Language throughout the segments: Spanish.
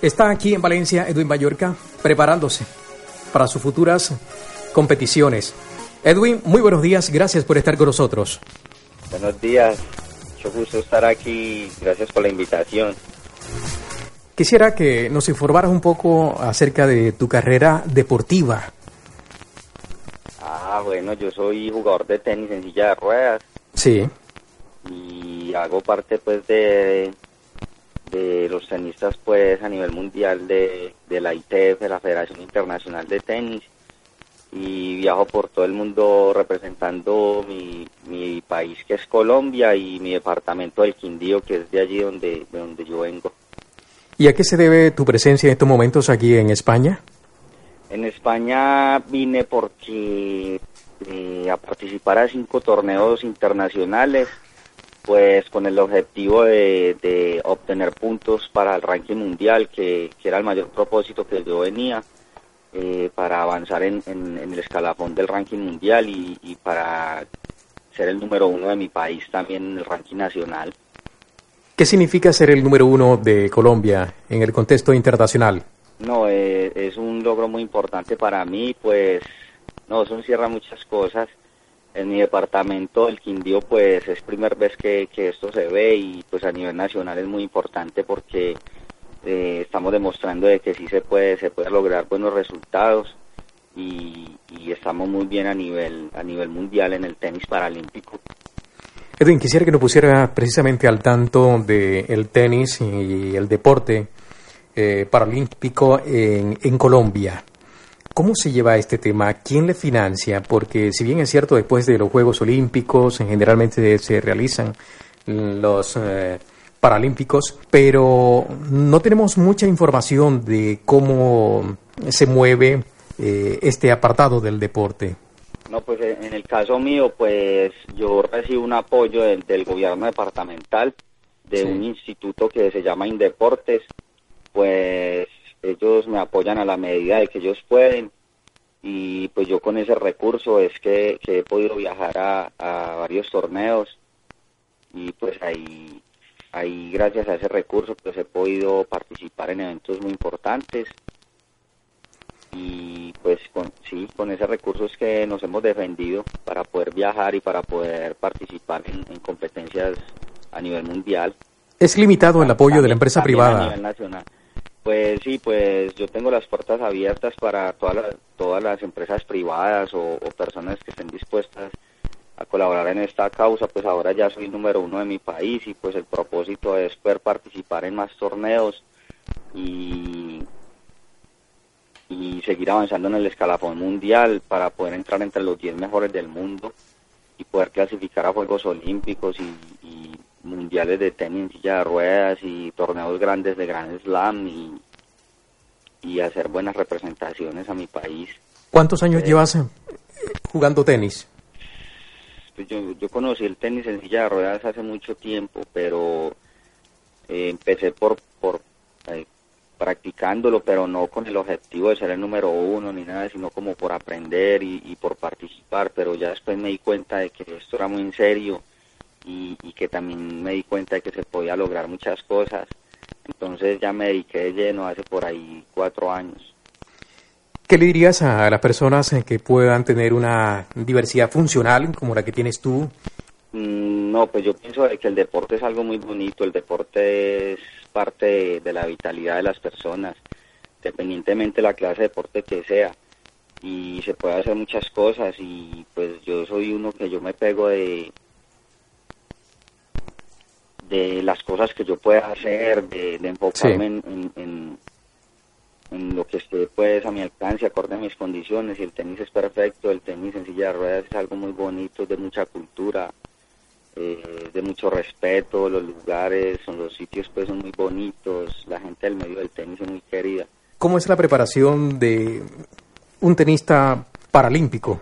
Está aquí en Valencia Edwin Mallorca preparándose para sus futuras competiciones. Edwin, muy buenos días, gracias por estar con nosotros. Buenos días, mucho gusto estar aquí, gracias por la invitación. Quisiera que nos informaras un poco acerca de tu carrera deportiva. Ah, bueno, yo soy jugador de tenis en silla de ruedas. Sí. Y hago parte pues de, de los tenistas pues a nivel mundial de, la ITF, de la Federación Internacional de Tenis y viajo por todo el mundo representando mi, mi país que es Colombia y mi departamento del Quindío que es de allí donde, de donde yo vengo. ¿Y a qué se debe tu presencia en estos momentos aquí en España? En España vine porque eh, a participar a cinco torneos internacionales pues con el objetivo de, obtener puntos para el ranking mundial, que, era el mayor propósito que yo venía, eh, para avanzar en, el escalafón del ranking mundial y, para ser el número uno de mi país también en el ranking nacional. ¿Qué significa ser el número uno de Colombia en el contexto internacional? No, eh, es un logro muy importante para mí, pues no, eso encierra muchas cosas en mi departamento, el Quindío, pues es primera vez que, esto se ve y pues a nivel nacional es muy importante porque eh, estamos demostrando de que sí se puede, se puede lograr buenos resultados y, estamos muy bien a nivel, a nivel mundial en el tenis paralímpico. Edwin, quisiera que nos pusiera precisamente al tanto del tenis y el deporte eh, paralímpico en, en Colombia. ¿Cómo se lleva este tema? ¿Quién le financia? Porque si bien es cierto, después de los Juegos Olímpicos generalmente se realizan los eh, Paralímpicos, pero no tenemos mucha información de cómo se mueve eh, este apartado del deporte. No, pues en el caso mío, pues yo recibo un apoyo del, gobierno departamental de un instituto que se llama Indeportes, pues ellos me apoyan a la medida de que ellos pueden y pues yo con ese recurso es que, he podido viajar a, varios torneos y pues ahí, ahí gracias a ese recurso pues he podido participar en eventos muy importantes y pues con, sí, con ese recurso es que nos hemos defendido para poder viajar y para poder participar en, competencias a nivel mundial. Es limitado el apoyo de la empresa privada. A nivel nacional. Pues sí, pues yo tengo las puertas abiertas para todas las, todas las empresas privadas o, personas que estén dispuestas a colaborar en esta causa, pues ahora ya soy número uno de mi país y pues el propósito es poder participar en más torneos y, y seguir avanzando en el escalafón mundial para poder entrar entre los 10 mejores del mundo y poder clasificar a Juegos Olímpicos y, mundiales de tenis y de ruedas y torneos grandes de Grand Slam y, y hacer buenas representaciones a mi país. ¿Cuántos años eh, llevas eh, jugando tenis? Pues yo, yo conocí el tenis en silla de ruedas hace mucho tiempo, pero eh, empecé por, por practicándolo, pero no con el objetivo de ser el número uno ni nada, sino como por aprender y, y por participar, pero ya después me di cuenta de que esto era muy en serio y, que también me di cuenta de que se podía lograr muchas cosas. Entonces ya me dediqué de lleno hace por ahí cuatro años. ¿Qué le dirías a las personas que puedan tener una diversidad funcional como la que tienes tú? Mm, no, pues yo pienso que el deporte es algo muy bonito, el deporte es parte de, la vitalidad de las personas, independientemente de la clase de deporte que sea y se puede hacer muchas cosas y pues yo soy uno que yo me pego de, de las cosas que yo pueda hacer, de, enfocarme en, en, lo que esté pues a mi alcance, acorde a mis condiciones. Y el tenis es perfecto, el tenis en silla de ruedas es algo muy bonito, de mucha cultura. eh, de mucho respeto, los lugares, son los sitios pues son muy bonitos, la gente del medio del tenis es muy querida. ¿Cómo es la preparación de un tenista paralímpico?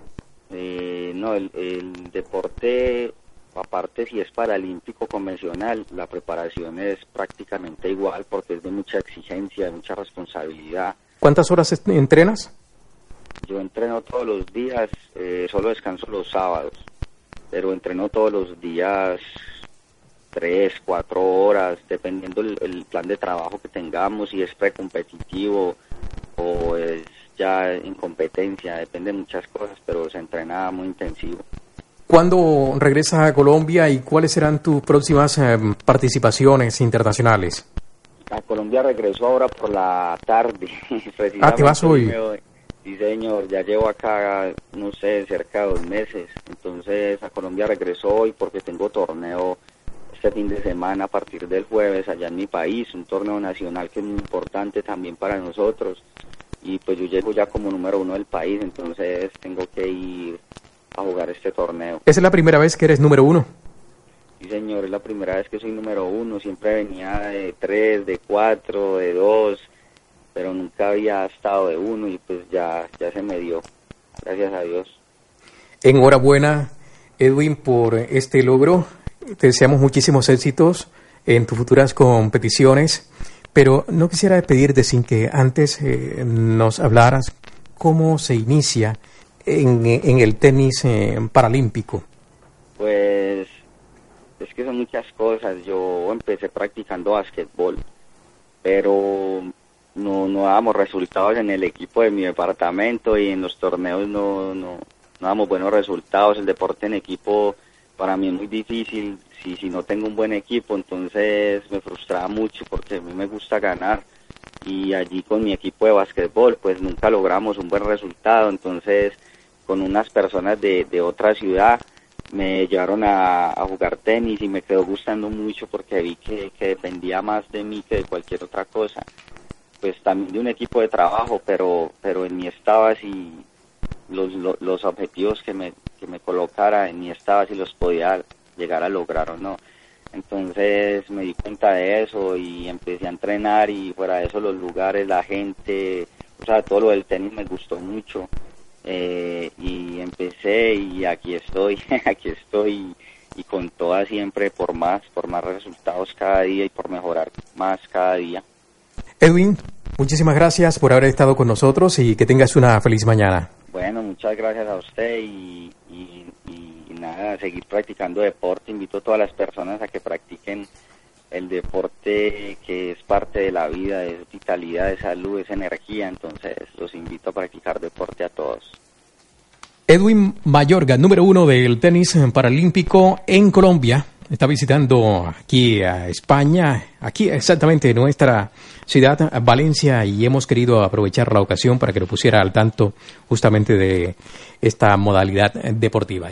Eh, no, el, el deporte, aparte si es paralímpico convencional, la preparación es prácticamente igual porque es de mucha exigencia, de mucha responsabilidad. ¿Cuántas horas entrenas? Yo entreno todos los días, eh, solo descanso los sábados, pero entreno todos los días tres, cuatro horas, dependiendo el, el plan de trabajo que tengamos, si es precompetitivo o es ya en competencia, depende de muchas cosas, pero se entrena muy intensivo. ¿Cuándo regresas a Colombia y cuáles serán tus próximas eh, participaciones internacionales? A Colombia regreso ahora por la tarde. Ah, ¿te vas hoy? Sí, señor, ya llevo acá, no sé, cerca de dos meses. Entonces, a Colombia regreso hoy porque tengo torneo este fin de semana a partir del jueves allá en mi país, un torneo nacional que es muy importante también para nosotros. Y pues yo llego ya como número uno del país, entonces tengo que ir a jugar este torneo. ¿Esa es la primera vez que eres número uno? Sí, señor, es la primera vez que soy número uno. Siempre venía de tres, de cuatro, de dos, pero nunca había estado de uno y pues ya, ya se me dio. Gracias a Dios. Enhorabuena, Edwin, por este logro. Te deseamos muchísimos éxitos en tus futuras competiciones, pero no quisiera pedirte sin que antes eh, nos hablaras cómo se inicia en, en el tenis eh, paralímpico. Pues es que son muchas cosas. Yo empecé practicando básquetbol, pero no, no dábamos resultados en el equipo de mi departamento y en los torneos no, no, no damos buenos resultados. El deporte en equipo para mí es muy difícil si, si no tengo un buen equipo, entonces me frustraba mucho porque a mí me gusta ganar y allí con mi equipo de básquetbol pues nunca logramos un buen resultado, entonces con unas personas de, de otra ciudad me llevaron a, jugar tenis y me quedó gustando mucho porque vi que, que dependía más de mí que de cualquier otra cosa. Pues también de un equipo de trabajo, pero, pero en mi estaba si los, los, los objetivos que me, que me colocara en mi estaba si los podía llegar a lograr o no. Entonces me di cuenta de eso y empecé a entrenar y fuera de eso los lugares, la gente, o sea, todo lo del tenis me gustó mucho. Eh, y empecé y aquí estoy, aquí estoy y, y con toda siempre por más, por más resultados cada día y por mejorar más cada día. Edwin, muchísimas gracias por haber estado con nosotros y que tengas una feliz mañana. Bueno, muchas gracias a usted y, y, y nada, seguir practicando deporte. Invito a todas las personas a que practiquen el deporte que es parte de la vida, es vitalidad, es salud, es energía. Entonces los invito a practicar deporte a todos. Edwin Mayorga, número uno del tenis paralímpico en Colombia, está visitando aquí a España, aquí exactamente en nuestra ciudad, Valencia, y hemos querido aprovechar la ocasión para que lo pusiera al tanto justamente de esta modalidad deportiva.